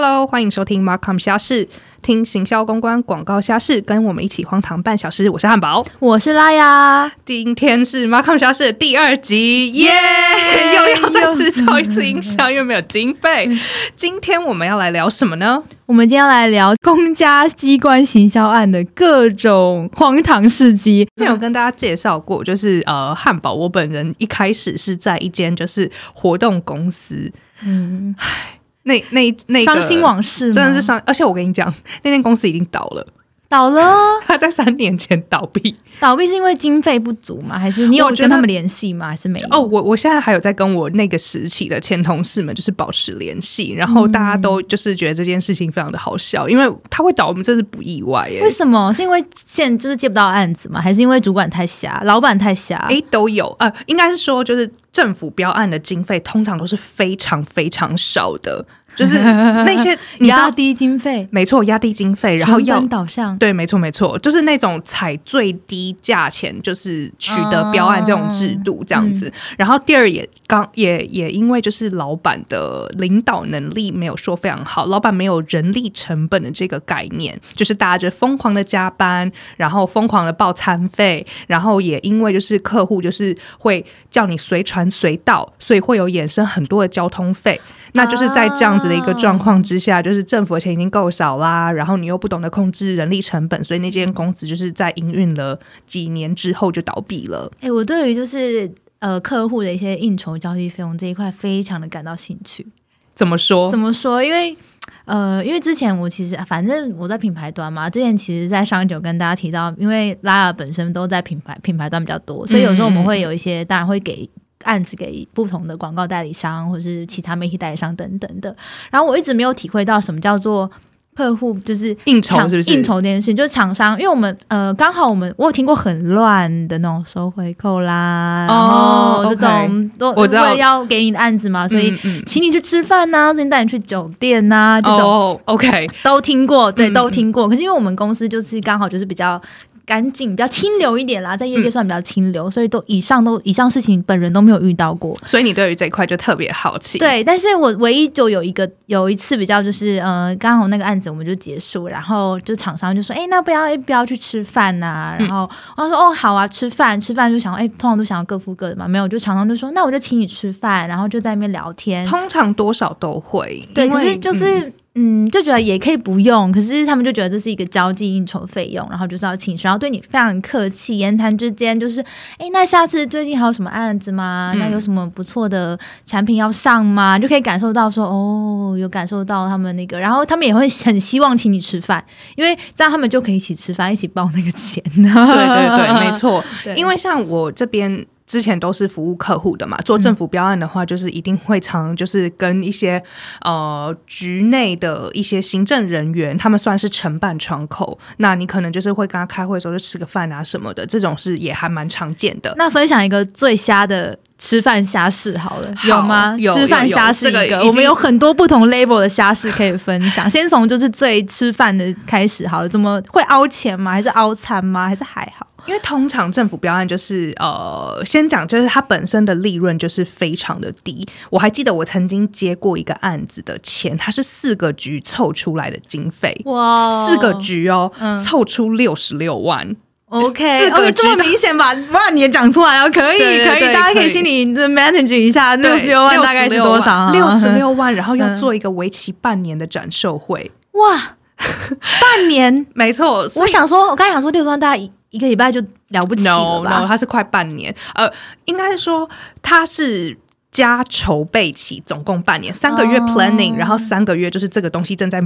Hello，欢迎收听 Markham 虾事，听行销公关广告虾事，跟我们一起荒唐半小时。我是汉堡，我是拉雅。今天是 Markham 虾事的第二集，耶！又要再次造一次音效，因为没有经费。今天我们要来聊什么呢？我们今天要来聊公家机关行销案的各种荒唐事迹。之前有跟大家介绍过，就是呃，汉堡，我本人一开始是在一间就是活动公司，嗯，唉。那那那伤心往事，真的是伤。而且我跟你讲，那间公司已经倒了，倒了。他在三年前倒闭，倒闭是因为经费不足吗？还是你有跟他们联系吗？还是没有？哦，我我现在还有在跟我那个时期的前同事们就是保持联系，然后大家都就是觉得这件事情非常的好笑，因为他会倒，我们真是不意外耶。为什么？是因为现就是接不到案子吗？还是因为主管太瞎，老板太瞎？哎，都有。呃，应该是说就是政府标案的经费通常都是非常非常少的。就是那些 压低经费，没错，压低经费，然后要导向，对，没错，没错，就是那种采最低价钱，就是取得标案这种制度这样子。然后第二也刚也也因为就是老板的领导能力没有说非常好，老板没有人力成本的这个概念，就是大家就疯狂的加班，然后疯狂的报餐费，然后也因为就是客户就是会叫你随传随到，所以会有衍生很多的交通费。那就是在这样子的一个状况之下，就是政府的钱已经够少啦，然后你又不懂得控制人力成本，所以那间公司就是在营运了几年之后就倒闭了。哎，我对于就是呃客户的一些应酬交际费用这一块非常的感到兴趣。怎么说？怎么说？因为呃，因为之前我其实反正我在品牌端嘛，之前其实在上一九跟大家提到，因为拉尔本身都在品牌品牌端比较多，所以有时候我们会有一些当然会给。案子给不同的广告代理商或者是其他媒体代理商等等的，然后我一直没有体会到什么叫做客户就是应酬是不是？应酬这件事情，就是厂商，因为我们呃刚好我们我有听过很乱的那种收回扣啦，然后这种都我知道。要给你的案子嘛，所以请你去吃饭呐，所以带你去酒店呐，这种 OK 都听过，对，都听过。可是因为我们公司就是刚好就是比较。干净比较清流一点啦，在业界算比较清流，所以都以上都以上事情本人都没有遇到过，所以你对于这一块就特别好奇。对，但是我唯一就有一个有一次比较就是呃，刚好那个案子我们就结束，然后就厂商就说，哎，那不要不要去吃饭呐？然后我说，哦，好啊，吃饭吃饭就想，哎，通常都想要各付各的嘛，没有，就厂商就说，那我就请你吃饭，然后就在那边聊天，通常多少都会，对，可是就是。嗯，就觉得也可以不用，可是他们就觉得这是一个交际应酬费用，然后就是要请，然后对你非常客气，言谈之间就是，哎，那下次最近还有什么案子吗？那有什么不错的产品要上吗？就可以感受到说，哦，有感受到他们那个，然后他们也会很希望请你吃饭，因为这样他们就可以一起吃饭，一起报那个钱。对对对，没错，因为像我这边。之前都是服务客户的嘛，做政府标案的话，就是一定会常就是跟一些呃局内的一些行政人员，他们算是承办窗口。那你可能就是会跟他开会的时候就吃个饭啊什么的，这种是也还蛮常见的。那分享一个最瞎的吃饭虾事好了，有吗？有吃饭虾事一个，我们有很多不同 label 的虾事可以分享。先从就是最吃饭的开始好了，怎么会凹钱吗？还是凹餐吗？还是还好？因为通常政府标案就是呃，先讲就是它本身的利润就是非常的低。我还记得我曾经接过一个案子的钱，它是四个局凑出来的经费，哇，四个局哦，凑出六十六万。OK，四个这么明显把万你也讲出来了，可以可以，大家可以心里就 manage 一下，六十六万大概是多少？六十六万，然后要做一个为期半年的展售会，哇，半年，没错。我想说，我刚才想说六十万，大家。一个礼拜就了不起了吧？它是快半年，呃，应该是说他是加筹备期，总共半年，三个月 planning，然后三个月就是这个东西正在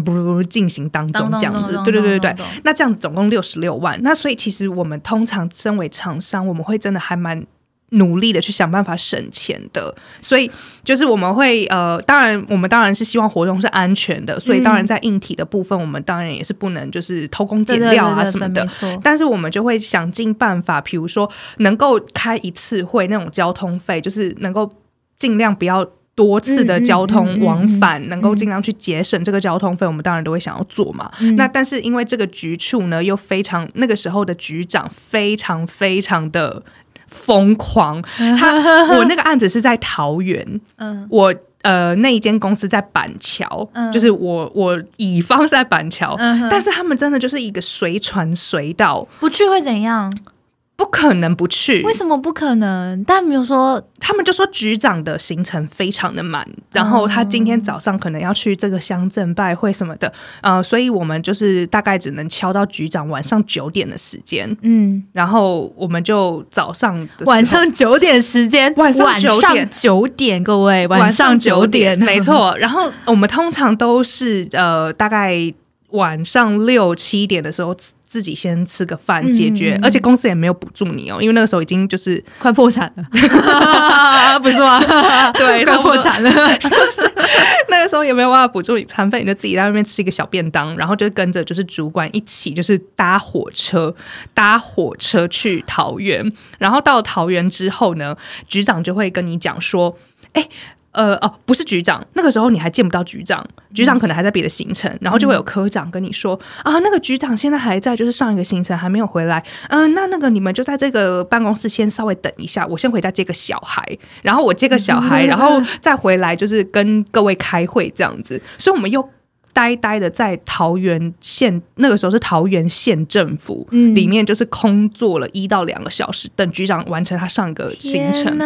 进行当中这样子。对对对对对，那这样总共六十六万。那所以其实我们通常身为厂商，我们会真的还蛮。努力的去想办法省钱的，所以就是我们会呃，当然我们当然是希望活动是安全的，所以当然在硬体的部分，我们当然也是不能就是偷工减料啊什么的。但是我们就会想尽办法，比如说能够开一次会那种交通费，就是能够尽量不要多次的交通往返，能够尽量去节省这个交通费，我们当然都会想要做嘛。那但是因为这个局处呢，又非常那个时候的局长非常非常的。疯狂。他我那个案子是在桃园，嗯。我呃那一间公司在板桥，嗯。就是我我乙方是在板桥，嗯但是他们真的就是一个随传随到，不去会怎样？不可能不去为。什么不可能？但没有说他们就说局长的行程非常的满，然后他今天早上可能要去这个乡镇拜会什么的，呃，所以我们就是大概只能敲到局长晚上九点的时间，嗯，然后我们就早上晚上九点时间，晚上九点九点，各位晚上九点，没。错。然后我们通常都是呃大概晚上六七点的时候自自己先吃个饭解决，而且公司也没有补助你哦，因为那个时候已经就是快破产了，不是吗？对快破产了。那个时候也没有办法补助你餐费，你就自己在外面吃一个小便当，然后就跟着就是主管一起就是搭火车，搭火车去桃园，然后到桃园之后呢，局长就会跟你讲说，哎。呃哦，不是局长，那个时候你还见不到局长，局长可能还在别的行程，然后就会有科长跟你说啊，那个局长现在还在，就是上一个行程还没有回来，嗯、那那个你们就在这个办公室先稍微等一下，我先回家接个小孩，然后我接个小孩，然后再回来就是跟各位开会这样子，所以我们又。呆呆的在桃园县，那个时候是桃园县政府、嗯里面，就是空坐了一到两个小时，等局长完成他上一个行程！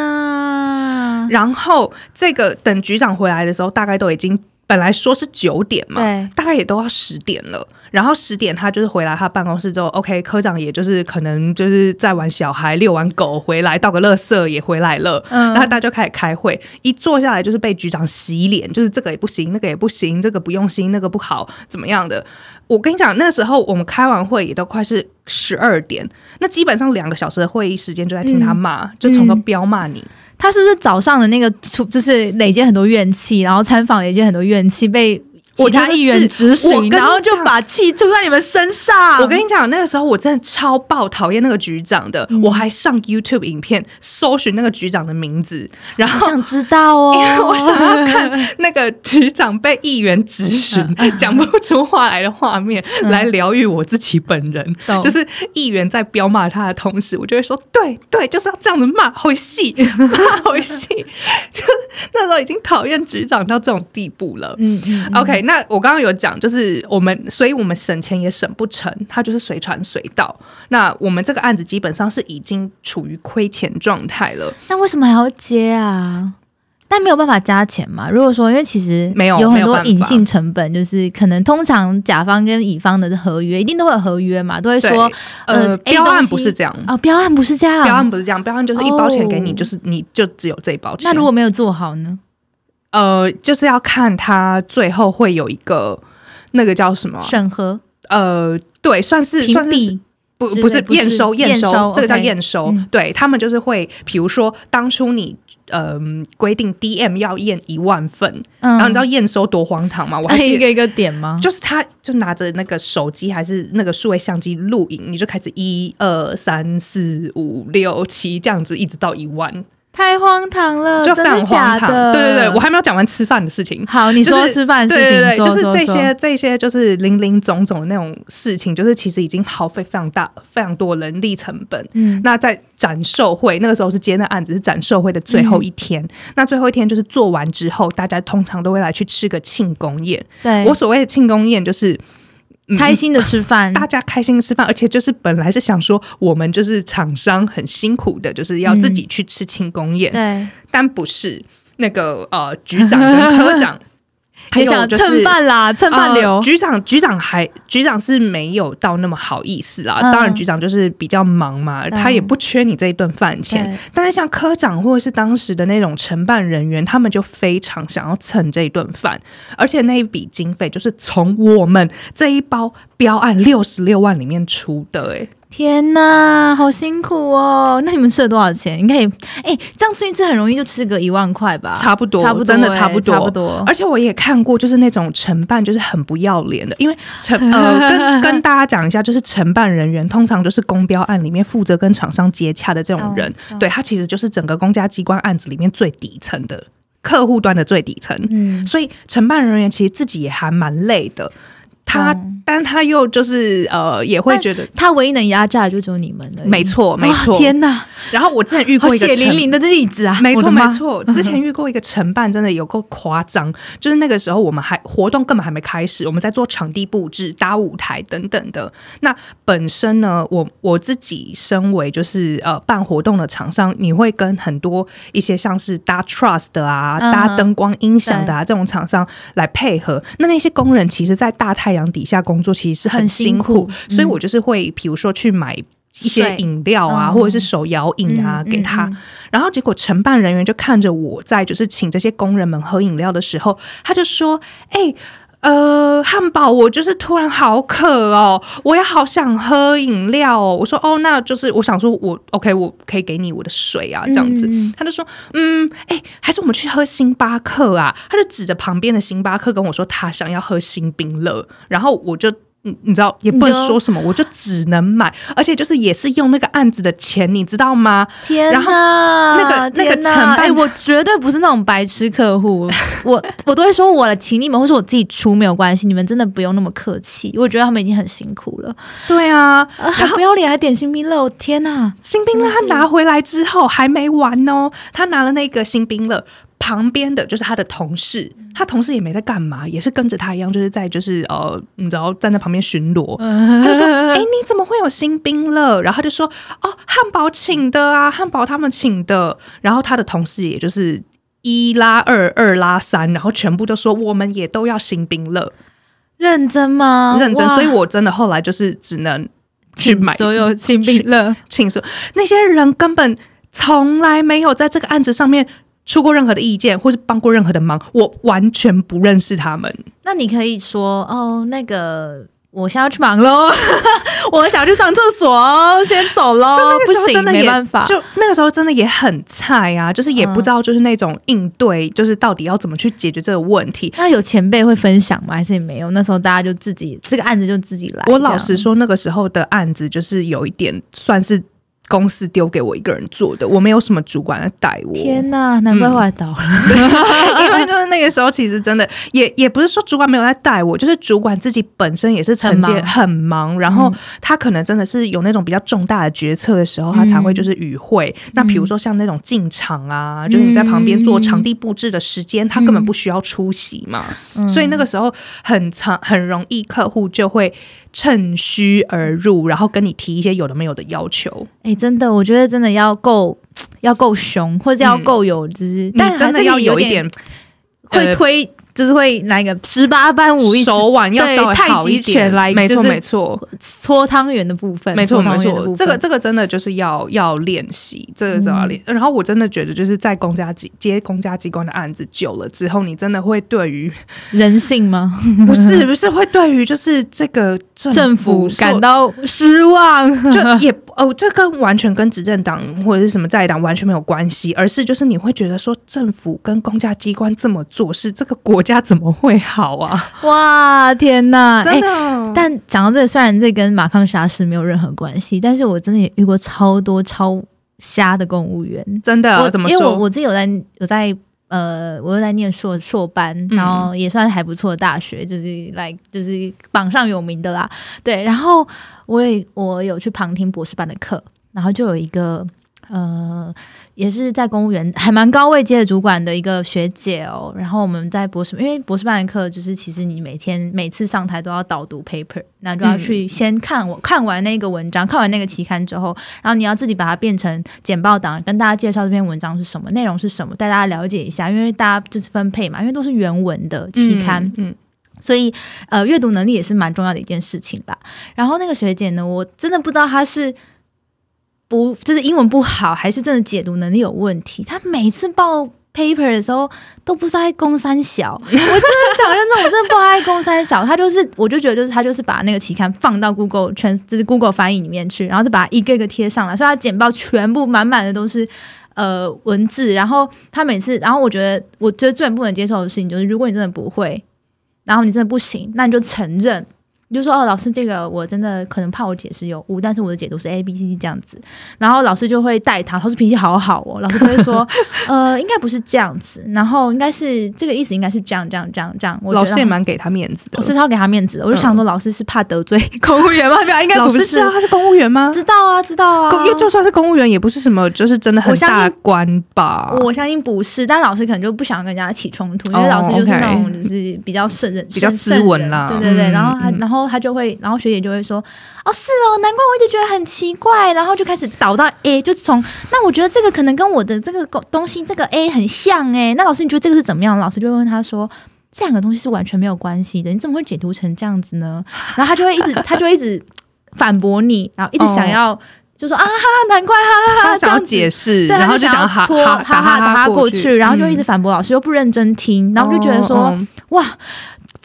然后这个等局长回来的时候，大概都已经本来说是九点嘛，对，大概也都要十点了。然后十点他就是回来他办公室之后，OK，科长也就是可能就是在玩小孩、遛完狗回来，倒个垃圾也回来了。嗯然后大家就开始开会，一坐下来就是被局长洗脸，就是这个也不行，那个也不行，这个不用心，那个不好，怎么样的？我跟你讲，那时候我们开完会也都快是十二点，那基本上两个小时的会议时间就在听他骂，就从头飙骂你。他是不是早上的那个出就是累积很多怨气，然后参访累积很多怨气，被其他议员是指使，我然后就把气出在你们身上。我跟你讲，那个时候我真的超爆讨厌那个局长的，嗯我还上 YouTube 影片搜寻那个局长的名字，然后。我想知道哦，因为我想要看那个局长被议员质询、嗯 讲不出话来的画面，来疗愈我自己本人。懂就是议员在彪骂他的同时，我就会说：“对对，就是要这样子骂，好戏，骂好戏。”就那时候已经讨厌局长到这种地步了。嗯嗯 OK，那我刚刚有讲，就是我们，所以我们省钱也省不成，它就是随传随到。那我们这个案子基本上是已经处于亏钱状态了，那为什么还要接啊？但没有办法加钱嘛？如果说，因为其实没有有很多隐性成本，就是可能通常甲方跟乙方的合约一定都会有合约嘛，都会对说呃标案不是这样，哦，标案不是这样，标案不是这样，标案就是一包钱给你，哦就是你就只有这一包钱。那如果没有做好呢？呃，就是要看他最后会有一个那个叫什么？审核、呃，对，算是算是，不不是验收验验收这个叫验收。嗯对他们就是会，比如说当初你呃规定 DM 要验一万份，嗯然后你知道验收多荒唐吗？我还记得。一个一个点吗？就是他，就拿着那个手机还是那个数位相机录影，你就开始一二三四五六七这样子，一直到一万，太荒唐了，就非常荒唐。的？对对对，我还没有讲完吃饭的事情。好，你说吃饭的事情，对对对，就是这些这些就是零零总总的那种事情，就是其实已经耗费非常大、非常多人力成本。嗯那在展售会那个时候是接那案子是展售会的最后一天，嗯那最后一天就是做完之后，大家通常都会来去吃个庆功宴。对，我所谓的庆功宴就是。嗯开心的吃饭，大家开心吃饭，而且就是本来是想说，我们就是厂商很辛苦的，就是要自己去吃庆功宴，对，但不是。那个呃局长跟科长，还也想蹭饭啦，蹭饭流。呃。局长局长还局长是没有到那么好意思啊，嗯。当然局长就是比较忙嘛，嗯。他也不缺你这一顿饭钱。但是像科长或者是当时的那种承办人员，他们就非常想要蹭这一顿饭，而且那一笔经费就是从我们这一包标案六十六万里面出的、欸，天呐，好辛苦哦！那你们吃了多少钱？你可以，哎、这样吃一次很容易就吃个一万块吧？差不多，差不多真的欸差不多，差不多。而且我也看过，就是那种承办就是很不要脸的，因为承呃跟 跟大家讲一下，就是承办人员通常就是公标案里面负责跟厂商接洽的这种人，哦对他其实就是整个公家机关案子里面最底层的客户端的最底层，嗯，所以承办人员其实自己也还蛮累的。他，但他又就是呃，也会觉得他唯一能压榨就只有你们了。没错，没错。天哪！然后我之前遇过一个血淋淋的例子啊，没错没错。之前遇过一个承办，真的有够夸张。就是那个时候我们还活动根本还没开始，我们在做场地布置、搭舞台等等的。那本身呢，我我自己身为就是呃办活动的厂商，你会跟很多一些像是搭 trust 的啊、搭灯光音响的啊这种厂商来配合。那那些工人其实，在大太阳底下工作，其实是很辛苦，所以我就是会，比如说去买一些饮料啊，或者是手摇饮啊给他，然后结果承办人员就看着我在就是请这些工人们喝饮料的时候，他就说：“哎。”呃，汉堡，我就是突然好渴哦，我也好想喝饮料哦。我说哦，那就是我想说，我 OK，我可以给你我的水啊，这样子。他就说，嗯，哎，还是我们去喝星巴克啊？他就指着旁边的星巴克跟我说，他想要喝新冰乐，然后我就。你你知道也不能说什么，我就只能买，而且就是也是用那个案子的钱，你知道吗？天哪，那个那个成本，我绝对不是那种白痴客户，我我都会说，我请你们，或是我自己出没有关系，你们真的不用那么客气，我觉得他们已经很辛苦了。对啊，还不要脸，还点新冰乐，天哪！新冰乐他拿回来之后还没完哦，他拿了那个新冰乐。旁边的就是他的同事，他同事也没在干嘛，也是跟着他一样，就是在就是呃，你知道站在旁边巡逻。他就说：“哎，你怎么会有新兵了？”然后他就说：“哦，汉堡请的啊，汉堡他们请的。”然后他的同事也就是一拉二，二拉三，然后全部都说：“我们也都要新兵了。”认真吗？认真。所以我真的后来就是只能去买所有新兵乐，请说那些人根本从来没有在这个案子上面。出过任何的意见，或是帮过任何的忙，我完全不认识他们。那你可以说哦，那个我现在要去忙喽，我想去上厕所哦，先走喽。不行，没办法。就那个时候真的也很菜啊，就是也不知道就是那种应对，就是到底要怎么去解决这个问题。那有前辈会分享吗？还是也没有？那时候大家就自己这个案子就自己来。我老实说，那个时候的案子就是有一点算是。公司丢给我一个人做的，我没有什么主管来带我。天哪，难怪后来倒了。因为就是那个时候，其实真的也也不是说主管没有在带我，就是主管自己本身也是承接很忙，然后他可能真的是有那种比较重大的决策的时候，他才会就是与会。那比如说像那种进场啊，就是你在旁边做场地布置的时间，他根本不需要出席嘛。所以那个时候很长，很容易客户就会。趁虚而入，然后跟你提一些有的没有的要求。哎，真的，我觉得真的要够，要够凶，或者要够有，就是但真的要有一点会推。就是会拿一个十八般武艺手腕要稍微好一点，没错没错，搓汤圆的部分，没错没错，这个这个真的就是要要练习，这个是要练。然后我真的觉得，就是在公家机接公家机关的案子久了之后，你真的会对于人性吗？不是不是，会对于就是这个政府感到失望，就也哦，这跟完全跟执政党或者是什么在党完全没有关系，而是就是你会觉得说，政府跟公家机关这么做是这个国。家怎么会好啊？哇，天哪！真的。但讲到这个，虽然这跟马康沙事没有任何关系，但是我真的也遇过超多超瞎的公务员。真的？怎么说？因为我我自己有在有在呃，我又在念硕硕班，然后也算还不错的大学，就是来就是榜上有名的啦。对，然后我也我有去旁听博士班的课，然后就有一个呃。也是在公务员还蛮高位阶的主管的一个学姐哦，然后我们在博士，因为博士班的课就是其实你每天每次上台都要导读 paper，那就要去先看我看完那个文章，看完那个期刊之后，然后你要自己把它变成简报档，跟大家介绍这篇文章是什么内容是什么，带大家了解一下，因为大家就是分配嘛，因为都是原文的期刊，嗯，所以呃阅读能力也是蛮重要的一件事情吧。然后那个学姐呢，我真的不知道她是。不，就是英文不好，还是真的解读能力有问题？她每次报 paper 的时候都不是爱公三小，我真的讲认真，我真的不爱公三小。她就是，我就觉得就是她就是把那个期刊放到 Google 全，就是 Google 翻译里面去，然后就把它一个一个贴上来，所以她简报全部满满的都是呃文字。然后他每次，然后我觉得，我觉得最不能接受的事情就是，如果你真的不会，然后你真的不行，那你就承认。你就说哦，老师，这个我真的可能怕我解释有误，但是我的解读是 A B C D 这样子，然后老师就会带他，老师脾气好好哦，老师就会说，呃，应该不是这样子，然后应该是这个意思，应该是这样这样这样这样。我老师也蛮给他面子的，我是超给他面子的，我就想说，老师是怕得罪公务员吗？应该老师知道他是公务员吗？知道啊，知道啊，因为就算是公务员，也不是什么就是真的很大官吧？我相信不是，但老师可能就不想跟人家起冲突，因为老师就是那种就是比较圣人、比较斯文啦，对对对，然后他然后他就会，然后。学姐就会说：“哦，是哦，难怪我一直觉得很奇怪。”然后就开始导到 A，就是从那我觉得这个可能跟我的这个东西这个 A 很像哎。那老师你觉得这个是怎么样？老师就会问他说：“这两个东西是完全没有关系的，你怎么会解读成这样子呢？”然后他就会一直，他就一直反驳你，然后一直想要就说：“啊哈，难怪哈哈哈，想要解释，对，然后就想哈哈打哈打他过去，然后就一直反驳老师，又不认真听，然后就觉得说哇。”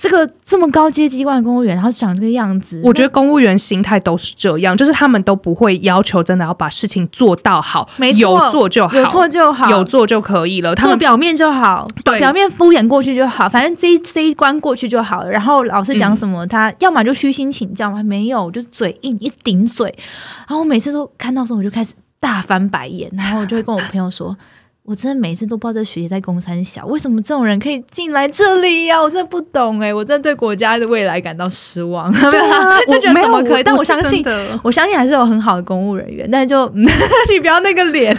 这个这么高阶机关的公务员，然后长这个样子，我觉得公务员心态都是这样，就是他们都不会要求真的要把事情做到好，没有做就好，有做就好，有做就可以了，他做表面就好，对，表面敷衍过去就好，反正这这一关过去就好了。然后老师讲什么，他要么就虚心请教，没有就是嘴硬一顶嘴。然后我每次都看到时候，我就开始大翻白眼，然后我就会跟我朋友说。我真的每次都不知道这学姐在公山小，为什么这种人可以进来这里呀？我真的不懂哎，我真的对国家的未来感到失望。没有，我觉得怎么可以？但我相信，我相信还是有很好的公务人员。但是就 你不要那个脸。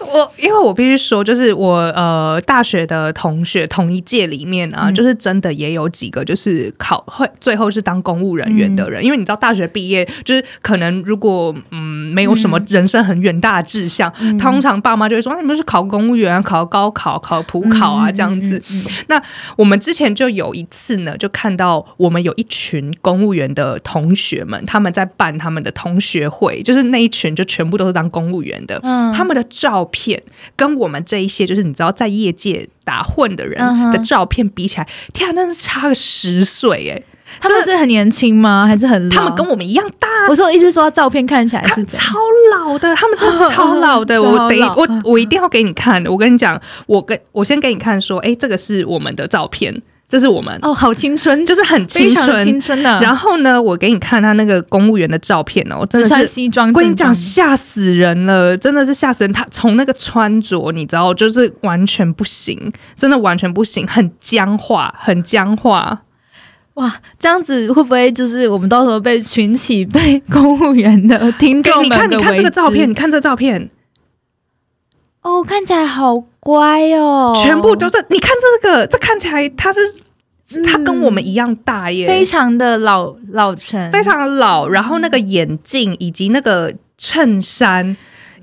我因为我必须说，就是我呃大学的同学同一届里面啊，就是真的也有几个就是考会最后是当公务人员的人。因为你知道大学毕业就是可能如果嗯没有什么人生很远大的志向，通常爸妈就会说你们是考。考公务员、考高考、考普考啊，这样子。那我们之前就有一次呢，就看到我们有一群公务员的同学们，他们在办他们的同学会，就是那一群就全部都是当公务员的。嗯，他们的照片跟我们这一些就是你知道在业界打混的人的照片比起来，天啊，那是差个十岁哎。他们是很年轻吗？还是很？他们跟我们一样大。我说，我一直说照片看起来是超老的，他们真的超老的。我得我我一定要给你看的。我跟你讲，我跟我先给你看，说，哎，这个是我们的照片，这是我们哦，好青春，就是很青春青春的。然后呢，我给你看他那个公务员的照片哦，真的是西装。跟你讲，吓死人了，真的是吓死人。他从那个穿着，你知道，就是完全不行，真的完全不行，很僵化，很僵化。哇，这样子会不会就是我们到时候被群起对公务员的听众们你看，你看这个照片，你看这照片，哦，看起来好乖哦，全部都是。你看这个，这看起来他是他跟我们一样大耶，非常的老老成，非常老。然后那个眼镜以及那个衬衫。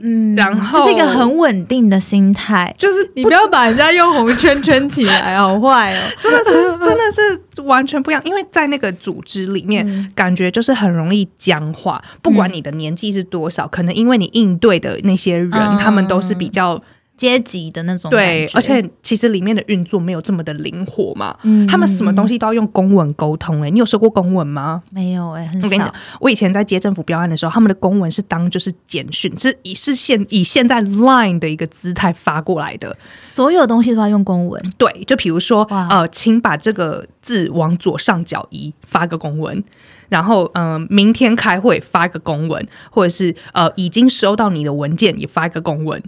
嗯，然后就是一个很稳定的心态，就是你不要把人家用红圈圈起来，好坏哦，真的是 真的是完全不一样，因为在那个组织里面，感觉就是很容易僵化，不管你的年纪是多少，可能因为你应对的那些人，他们都是比较。阶级的那种对，而且其实里面的运作没有这么的灵活嘛。嗯，他们什么东西都要用公文沟通。哎，你有收过公文吗？没有哎，我跟你讲，我以前在接政府标案的时候，他们的公文是当就是简讯，是以是现以现在 Line 的一个姿态发过来的。所有东西都要用公文。对，就比如说呃，请把这个字往左上角移，发个公文。然后嗯，明天开会发一个公文，或者是呃，已经收到你的文件也发一个公文。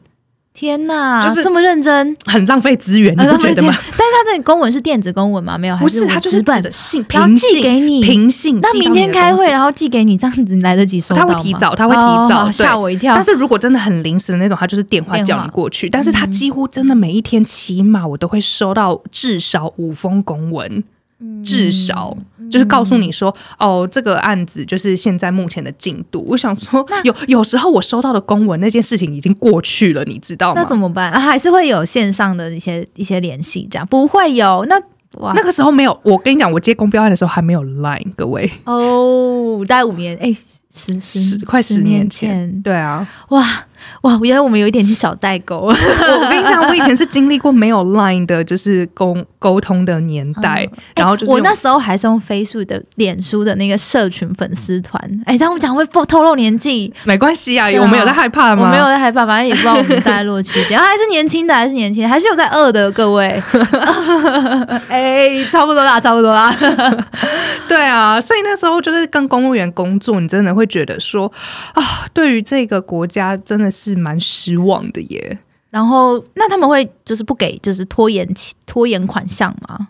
天呐，就是这么认真，很浪费资源，你不觉得吗？但是他这个公文是电子公文吗？没有，不是，他就是本的信，然后寄给你，平信。那明天开会，然后寄给你，这样子你来得及收到他会提早，他会提早，吓我一跳。但是如果真的很临时的那种，他就是电话叫你过去。但是他几乎真的每一天，起码我都会收到至少五封公文。至少就是告诉你说，哦，这个案子就是现在目前的进度。我想说，有有时候我收到的公文，那件事情已经过去了，你知道吗？那怎么办？还是会有线上的一些一些联系，这样不会有？那哇，那个时候没有。我跟你讲，我接公标案的时候还没有 Line，各位哦，大概五年，哎，十十快十年前，对啊，哇。哇，原来我们有一点是小代沟。我跟你讲，我以前是经历过没有 Line 的，就是沟沟通的年代。然后就，我那时候还是用飞速的脸书的那个社群粉丝团。哎，这样我讲会透露年纪，没关系啊，我们有在害怕吗？我没有在害怕，反正也不知道我们大概落区间，还是年轻的，还是年轻，还是有在饿的各位。哎，差不多啦，差不多啦。对啊，所以那时候就是跟公务员工作，你真的会觉得说啊，对于这个国家真的是蛮失望的耶。然后那他们会就是不给，就是拖延拖延款项吗？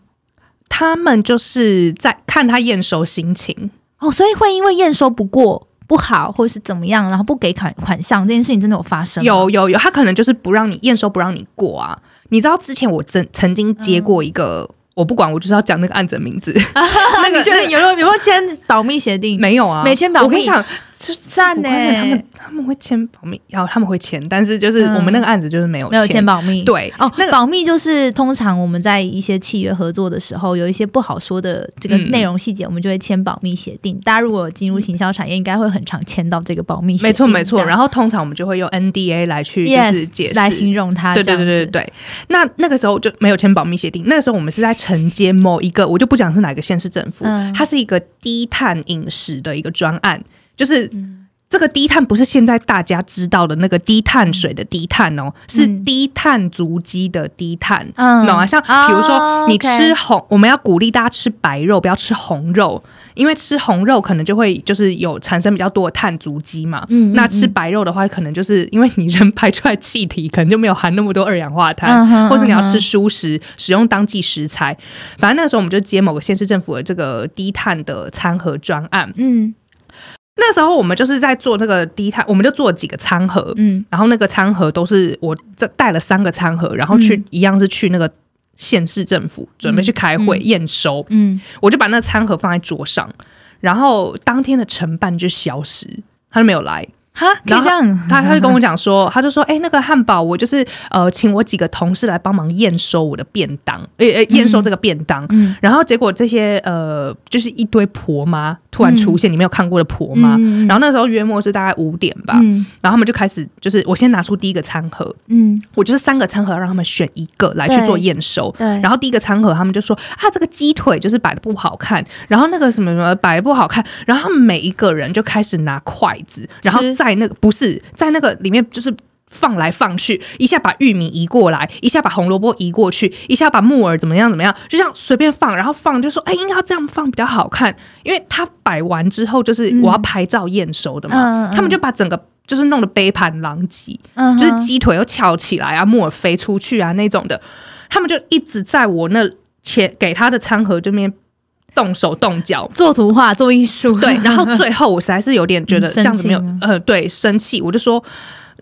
他们就是在看他验收心情哦，所以会因为验收不过不好，或是怎么样，然后不给款款项这件事情真的有发生？有有有，他可能就是不让你验收，不让你过啊。你知道之前我曾曾经接过一个。我不管，我就是要讲那个案子的名字。那你觉得有没有有没有签保密协定？没有啊，没签保密。我跟你讲，是赞呢。他们他们会签保密，然后他们会签，但是就是我们那个案子就是没有没有签保密。对哦，那个保密就是通常我们在一些契约合作的时候，有一些不好说的这个内容细节，我们就会签保密协定。大家如果进入行销产业，应该会很常签到这个保密定。没错没错。然后通常我们就会用 NDA 来去就是解释来形容它。对对对对对。那那个时候就没有签保密协定。那个时候我们是在承接某。一个我就不讲是哪个县市政府，它是一个低碳饮食的一个专案，就是这个低碳不是现在大家知道的那个低碳水的低碳哦，是低碳足迹的低碳，嗯。懂吗？像比如说你吃红，我们要鼓励大家吃白肉，不要吃红肉。因为吃红肉可能就会就是有产生比较多的碳足迹嘛，嗯那吃白肉的话，可能就是因为你人排出来气体可能就没有含那么多二氧化碳，或是你要吃蔬食，使用当季食材。反正那时候我们就接某个县市政府的这个低碳的餐盒专案，嗯，那时候我们就是在做这个低碳，我们就做了几个餐盒，嗯，然后那个餐盒都是我这带了三个餐盒，然后去一样是去那个。县市政府准备去开会验收，嗯，我就把那餐盒放在桌上，然后当天的承办就消失，他就没有来。哈，可以这样。他他就跟我讲说，他就说，哎，那个汉堡，我就是呃，请我几个同事来帮忙验收我的便当，呃呃，验收这个便当。嗯。然后结果这些呃，就是一堆婆妈突然出现，你没有看过的婆妈。嗯。然后那时候约莫是大概五点吧。嗯。然后他们就开始，就是我先拿出第一个餐盒。嗯。我就是三个餐盒让他们选一个来去做验收。对。然后第一个餐盒，他们就说啊，这个鸡腿就是摆的不好看，然后那个什么什么摆的不好看，然后他们每一个人就开始拿筷子，然后再。在那个不是在那个里面，就是放来放去，一下把玉米移过来，一下把红萝卜移过去，一下把木耳怎么样怎么样，就像随便放，然后放就说，哎，应该要这样放比较好看，因为他摆完之后就是我要拍照验收的嘛，他们就把整个就是弄得杯盘狼藉，就是鸡腿又翘起来啊，木耳飞出去啊那种的，他们就一直在我那前给他的餐盒这边。动手动脚。做图画做艺术，对，然后最后我实在是有点觉得这样子没有，呃，对，生气，我就说。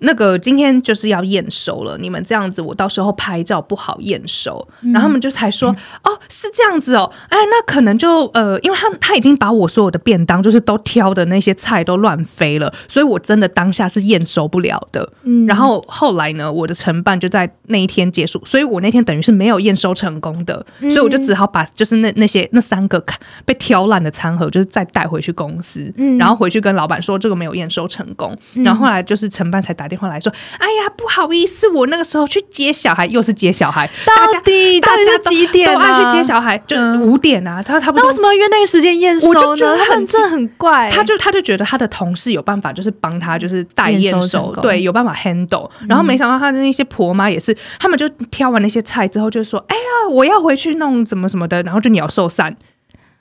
那个今天就是要验收了，你们这样子，我到时候拍照不好验收。然后他们就才说，哦，是这样子哦，哎，那可能就呃，因为他他已经把我所有的便当就是都挑的那些菜都乱飞了，所以我真的当下是验收不了的。嗯，然后后来呢，我的承办就在那一天结束，所以我那天等于是没有验收成功的，所以我就只好把就是那那些那三个被挑烂的餐盒，就是再带回去公司，然后回去跟老板说这个没有验收成功。然后后来就是承办才打。电话来说，哎呀，不好意思，我那个时候去接小孩，又是接小孩，到底大家几点都爱去接小孩，就五点啊。他他那为什么约那个时间验收呢？他们真的很怪。他就他就觉得他的同事有办法，就是帮他就是代验收，对，有办法 handle。然后没想到他的那些婆妈也是，他们就挑完那些菜之后，就说，哎呀，我要回去弄怎么什么的，然后就鸟兽散，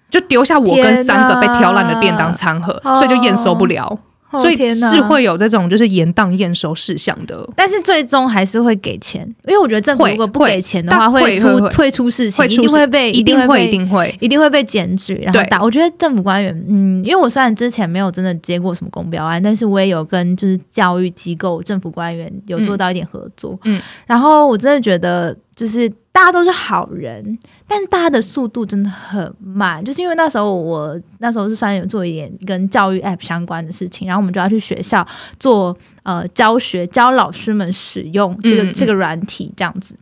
就丢下我跟三个被挑烂的便当餐盒，所以就验收不了。所以是会有这种就是延档验收事项的，但是最终还是会给钱，因为我觉得政府如果不给钱的话，会出会出事情，一定会被一定会一定会一定会。被检举，然后打。我觉得政府官员，嗯，因为我虽然之前没有真的接过什么公标案，但是我也有跟就是教育机构政府官员有做到一点合作，嗯，然后我真的觉得就是大家都是好人。但是大家的速度真的很慢，就是因为那时候我那时候是算有做一点跟教育 app 相关的事情，然后我们就要去学校做呃教学，教老师们使用这个这个软体这样子。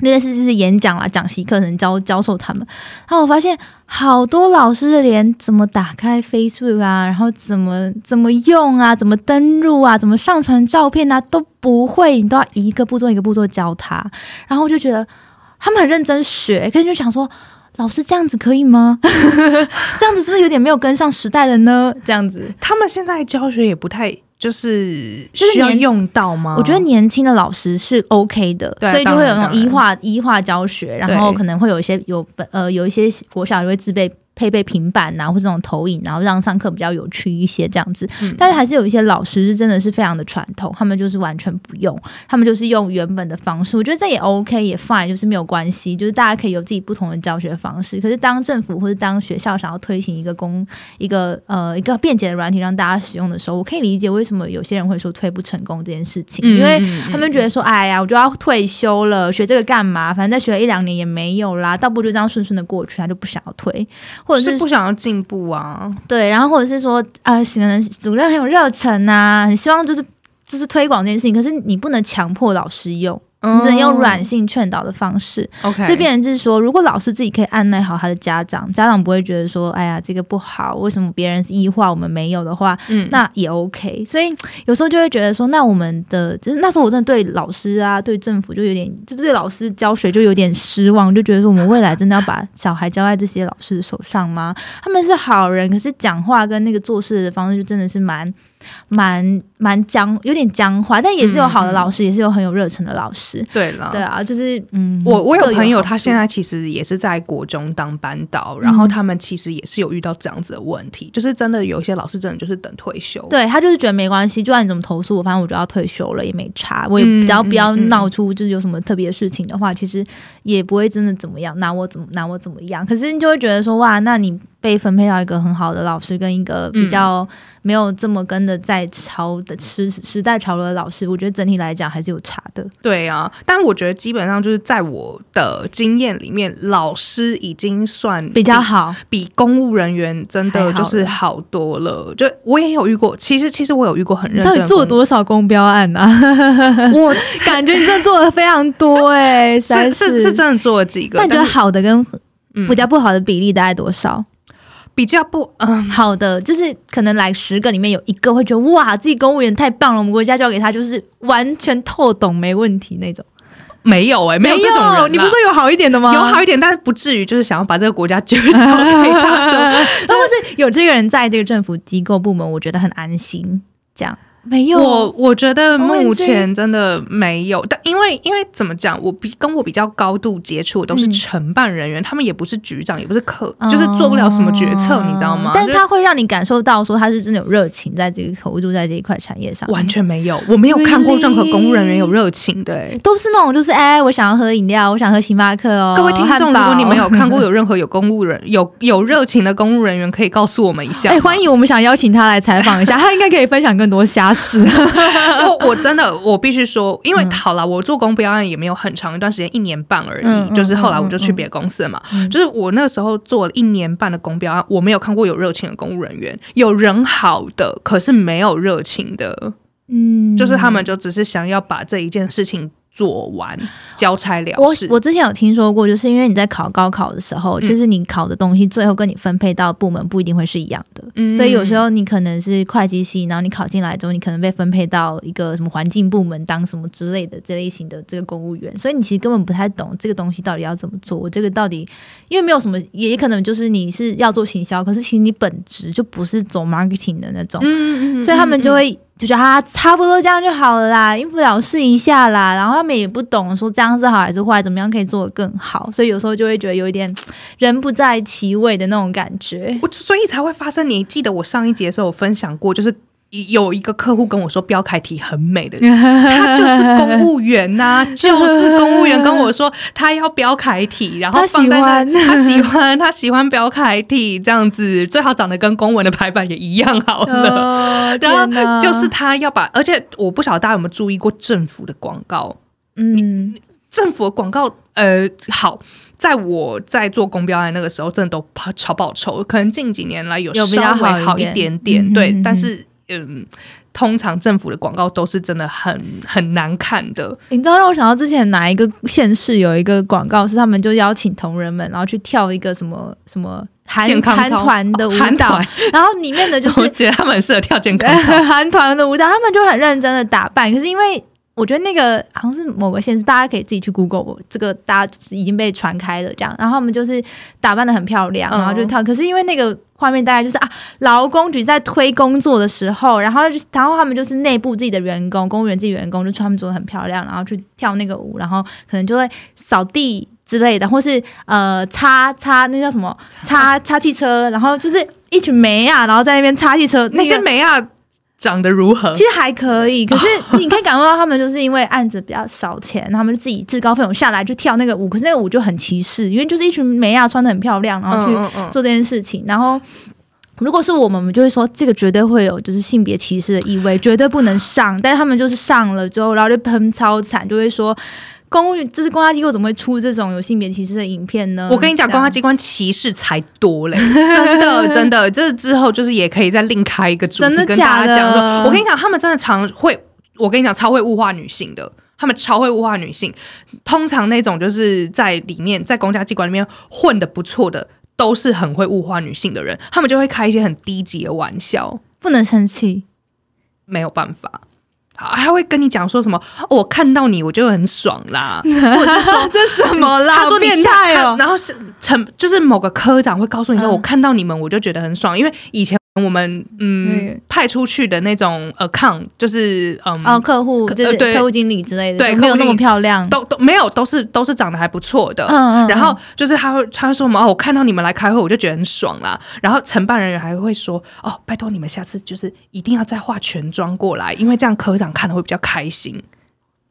那件事就是演讲啦、讲习课程教教授他们。然后我发现好多老师的连怎么打开 Facebook 啊，然后怎么怎么用啊，怎么登录啊，怎么上传照片啊都不会，你都要一个步骤一个步骤教他。然后我就觉得。他们很认真学，可是就想说，老师这样子可以吗？这样子是不是有点没有跟上时代了呢？这样子，他们现在教学也不太就是需要用到吗？我觉得年轻的老师是 OK 的，所以就会有那种医化医化教学，然后可能会有一些有本呃有一些国小就会自备配备平板啊，或这种投影，然后让上课比较有趣一些这样子。但是还是有一些老师是真的是非常的传统，他们就是完全不用，他们就是用原本的方式。我觉得这也 OK，也 fine，就是没有关系，就是大家可以有自己不同的教学方式。可是当政府或者当学校想要推行一个公一个呃一个便捷的软体让大家使用的时候，我可以理解为什么有些人会说推不成功这件事情，因为他们觉得说，哎呀，我就要退休了，学这个干嘛？反正再学了一两年也没有啦，倒不如就这样顺顺的过去，他就不想要推，或者是不想要进步啊？对，然后或者是说，呃，可能主任很有热忱啊，很希望就是就是推广这件事情，可是你不能强迫老师用。你只能用软性劝导的方式。OK，这边就是说，如果老师自己可以按耐好他的家长，家长不会觉得说，哎呀，这个不好，为什么别人是异化，我们没有的话，嗯，那也 OK。所以有时候就会觉得说，那我们的就是那时候我真的对老师啊，对政府就有点，就对老师教学就有点失望，就觉得说，我们未来真的要把小孩交在这些老师的手上吗？他们是好人，可是讲话跟那个做事的方式就真的是蛮。蛮蛮僵，有点僵化，但也是有好的老师，也是有很有热忱的老师。对了，对啊，就是嗯，我我有朋友，他现在其实也是在国中当班导，然后他们其实也是有遇到这样子的问题，就是真的有一些老师真的就是等退休，对他就是觉得没关系，就算你怎么投诉，反正我就要退休了，也没差，我也只要不要闹出就是有什么特别的事情的话，其实也不会真的怎么样，拿我怎么拿我怎么样，可是你就会觉得说哇，那你。被分配到一个很好的老师，跟一个比较没有这么跟的在潮的时时代潮流的老师，我觉得整体来讲还是有差的。对啊，但我觉得基本上就是在我的经验里面，老师已经算比较好，比公务人员真的就是好多了。就我也有遇过，其实其实我有遇过很认真。到底做了多少公标案呢？我 感觉你真的做的非常多哎，是是是真的做了几个。那你觉得好的跟比较不好的比例大概多少？比较不嗯好的，就是可能来十个里面有一个会觉得哇，自己公务员太棒了，我们国家交给他就是完全透懂没问题那种。没有哎，没有这种人。你不是说有好一点的吗？有好一点，但是不至于就是想要把这个国家交给他。真的是有这个人在这个政府机构部门，我觉得很安心。这样。没有，我我觉得目前真的没有，但因为因为怎么讲，我比跟我比较高度接触的都是承办人员，他们也不是局长，也不是客，就是做不了什么决策，你知道吗？但是他会让你感受到说他是真的有热情，在这个投入在这一块产业上，完全没有，我没有看过任何公务人员有热情的，都是那种就是哎，我想要喝饮料，我想喝星巴克哦。各位听众，如果你们有看过有任何有公务人有 有热情的公务人员，可以告诉我们一下。哎，欢迎，我们想邀请他来采访一下，他应该可以分享更多瞎事。我我真的我必须说，因为好了，我做公标案也没有很长一段时间，一年半而已。就是后来我就去别的公司了嘛。就是我那时候做了一年半的公标案，我没有看过有热情的公务人员，有人好的，可是没有热情的。嗯，就是他们就只是想要把这一件事情。做完交差了事。我我之前有听说过，就是因为你在考高考的时候，其实你考的东西最后跟你分配到部门不一定会是一样的。嗯，所以有时候你可能是会计系，然后你考进来之后，你可能被分配到一个什么环境部门当什么之类的这类型的这个公务员，所以你其实根本不太懂这个东西到底要怎么做。我这个到底因为没有什么，也可能就是你是要做行销，可是其实你本职就不是走 marketing 的那种。所以他们就会。就觉得啊差不多这样就好了啦，应付了事一下啦，然后他们也不懂说这样是好还是坏，怎么样可以做得更好，所以有时候就会觉得有一点 人不在其位的那种感觉，我所以才会发生。你记得我上一节的时候有分享过，就是。有一个客户跟我说标楷体很美的，他就是公务员呐，就是公务员跟我说他要标楷体，然后放在那，他喜欢他喜欢标楷体这样子，最好长得跟公文的排版也一样好了。然后就是他要把，而且我不晓得大家有没有注意过政府的广告，嗯，政府的广告，呃，好，在我在做公标案那个时候，真的都超不好抽，可能近几年来有稍微好一点。点，对，但是。嗯，通常政府的广告都是真的很很难看的。你知道让我想到之前哪一个县市有一个广告，是他们就邀请同仁们，然后去跳一个什么什么韩韩团的舞蹈，然后里面的就是觉得他们很适合跳健康 韩团的舞蹈，他们就很认真的打扮。可是因为我觉得那个好像是某个县市，大家可以自己去 Google，这个大家已经被传开了这样。然后他们就是打扮的很漂亮，然后就跳。可是因为那个。画面大概就是啊，劳工局在推工作的时候，然后就然后他们就是内部自己的员工，公务员自己员工就穿着很漂亮，然后去跳那个舞，然后可能就会扫地之类的，或是呃擦擦那叫什么擦擦汽车，然后就是一群煤啊，然后在那边擦汽车，那些个美亚长得如何？其实还可以，可是你可以感受到他们就是因为案子比较少钱，他们就自己自告奋勇下来就跳那个舞，可是那个舞就很歧视，因为就是一群美亚穿的很漂亮，然后去做这件事情，然后。如果是我们，我们就会说这个绝对会有就是性别歧视的意味，绝对不能上。但是他们就是上了之后，然后就喷超惨，就会说公务就是公家机构怎么会出这种有性别歧视的影片呢？我跟你讲，公家机关歧视才多嘞，真的真的，这之后就是也可以再另开一个主题跟大家讲说。我跟你讲，他们真的常会，我跟你讲，超会物化女性的。他们超会物化女性，通常那种就是在里面在公家机关里面混的不错的，都是很会物化女性的人，他们就会开一些很低级的玩笑，不能生气，没有办法。还会跟你讲说什么？哦我看到你我就很爽啦，或者是说 这什么啦？他说你变下态哦！然后是成就是某个科长会告诉你说，嗯我看到你们我就觉得很爽，因为以前我们嗯嗯派出去的那种 account 就是嗯。哦，客户可就是对客户经理之类的，对没有那么漂亮。都都没有，都是都是长得还不错的。嗯嗯，然后就是他会他会说什么哦，我看到你们来开会，我就觉得很爽啦。然后承办人员还会说哦，拜托你们下次就是一定要再化全妆过来，因为这样科长看了会比较开心。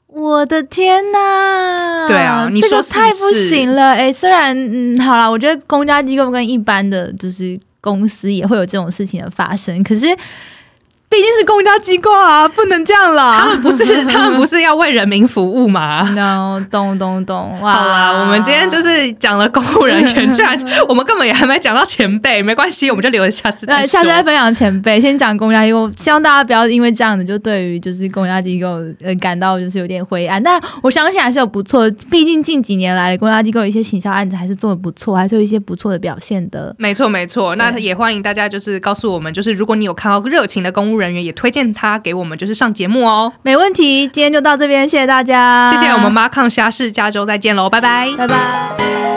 我的天呐！对啊你这个太不行了。哎，虽然嗯，好啦，我觉得公家机构跟一般的就是公司也会有这种事情的发生，可是毕竟是公家机构啊，不能这样他啦。们不是 他们不是要为人民服务吗？no，懂懂懂。哇，好啦，我们今天就是讲了公务人员，居 然我们根本也还没讲到前辈，没关系，我们就留着下次再说。下次再分享前辈，先讲公家机构，希望大家不要因为这样子就对于就是公家机构呃感到就是有点灰暗。但我相信还是有不错，毕竟近几年来的公家机构有一些行销案子还是做的不错，还是有一些不错的表现的。没错，没错。那也欢迎大家就是告诉我们，就是如果你有看到热情的公务人员，也推荐他给我们，就是上节目哦。没问题，今天就到这边，谢谢大家，谢谢我们妈抗虾事，下周再见喽，拜拜。拜拜。